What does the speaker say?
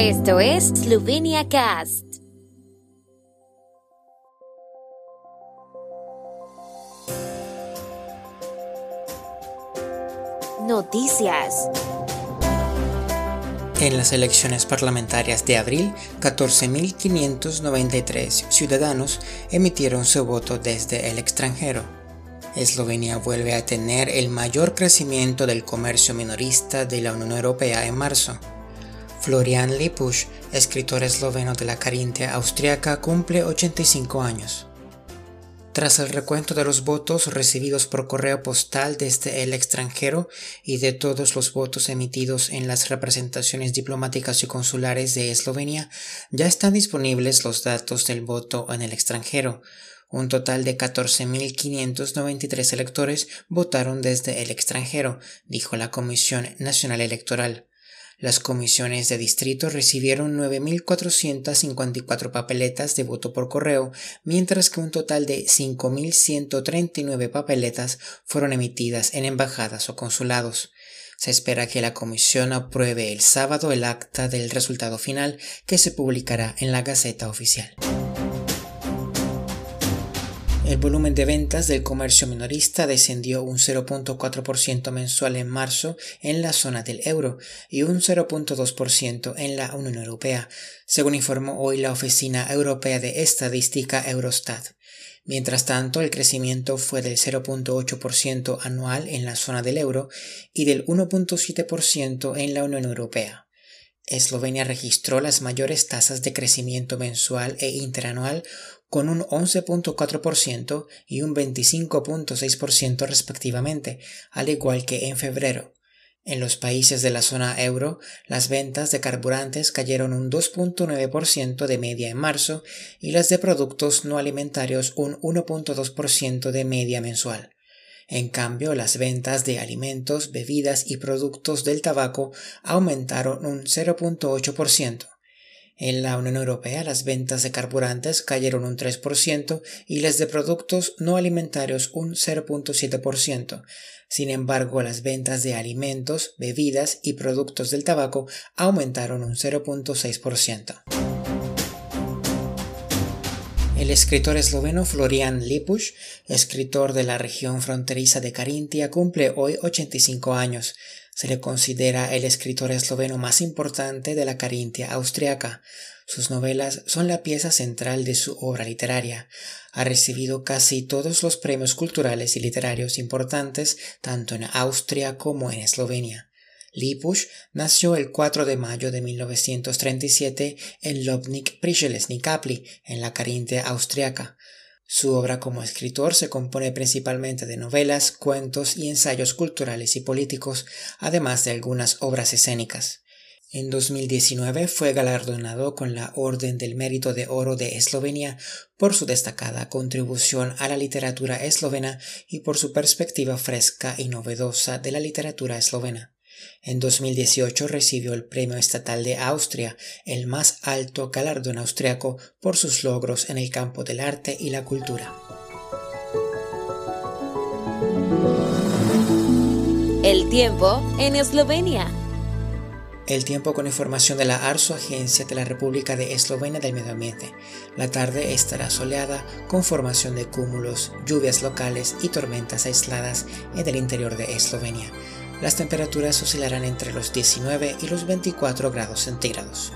Esto es Slovenia Cast. Noticias. En las elecciones parlamentarias de abril, 14.593 ciudadanos emitieron su voto desde el extranjero. Eslovenia vuelve a tener el mayor crecimiento del comercio minorista de la Unión Europea en marzo. Florian Lipusch, escritor esloveno de la Carintia austriaca, cumple 85 años. Tras el recuento de los votos recibidos por correo postal desde el extranjero y de todos los votos emitidos en las representaciones diplomáticas y consulares de Eslovenia, ya están disponibles los datos del voto en el extranjero. Un total de 14.593 electores votaron desde el extranjero, dijo la Comisión Nacional Electoral. Las comisiones de distrito recibieron 9.454 papeletas de voto por correo, mientras que un total de 5.139 papeletas fueron emitidas en embajadas o consulados. Se espera que la comisión apruebe el sábado el acta del resultado final que se publicará en la Gaceta Oficial. El volumen de ventas del comercio minorista descendió un 0.4% mensual en marzo en la zona del euro y un 0.2% en la Unión Europea, según informó hoy la Oficina Europea de Estadística Eurostat. Mientras tanto, el crecimiento fue del 0.8% anual en la zona del euro y del 1.7% en la Unión Europea. Eslovenia registró las mayores tasas de crecimiento mensual e interanual con un 11.4% y un 25.6% respectivamente, al igual que en febrero. En los países de la zona euro, las ventas de carburantes cayeron un 2.9% de media en marzo y las de productos no alimentarios un 1.2% de media mensual. En cambio, las ventas de alimentos, bebidas y productos del tabaco aumentaron un 0.8%. En la Unión Europea las ventas de carburantes cayeron un 3% y las de productos no alimentarios un 0.7%. Sin embargo, las ventas de alimentos, bebidas y productos del tabaco aumentaron un 0.6%. El escritor esloveno Florian Lipusch, escritor de la región fronteriza de Carintia, cumple hoy 85 años. Se le considera el escritor esloveno más importante de la Carintia austriaca. Sus novelas son la pieza central de su obra literaria. Ha recibido casi todos los premios culturales y literarios importantes tanto en Austria como en Eslovenia. Lipusch nació el 4 de mayo de 1937 en Lobnik Priselesny Kapli, en la Carintia austriaca. Su obra como escritor se compone principalmente de novelas, cuentos y ensayos culturales y políticos, además de algunas obras escénicas. En 2019 fue galardonado con la Orden del Mérito de Oro de Eslovenia por su destacada contribución a la literatura eslovena y por su perspectiva fresca y novedosa de la literatura eslovena. En 2018 recibió el Premio Estatal de Austria, el más alto galardón austriaco por sus logros en el campo del arte y la cultura. El tiempo en Eslovenia. El tiempo con información de la ARSO, Agencia de la República de Eslovenia del Medio Ambiente. La tarde estará soleada con formación de cúmulos, lluvias locales y tormentas aisladas en el interior de Eslovenia. Las temperaturas oscilarán entre los 19 y los 24 grados centígrados.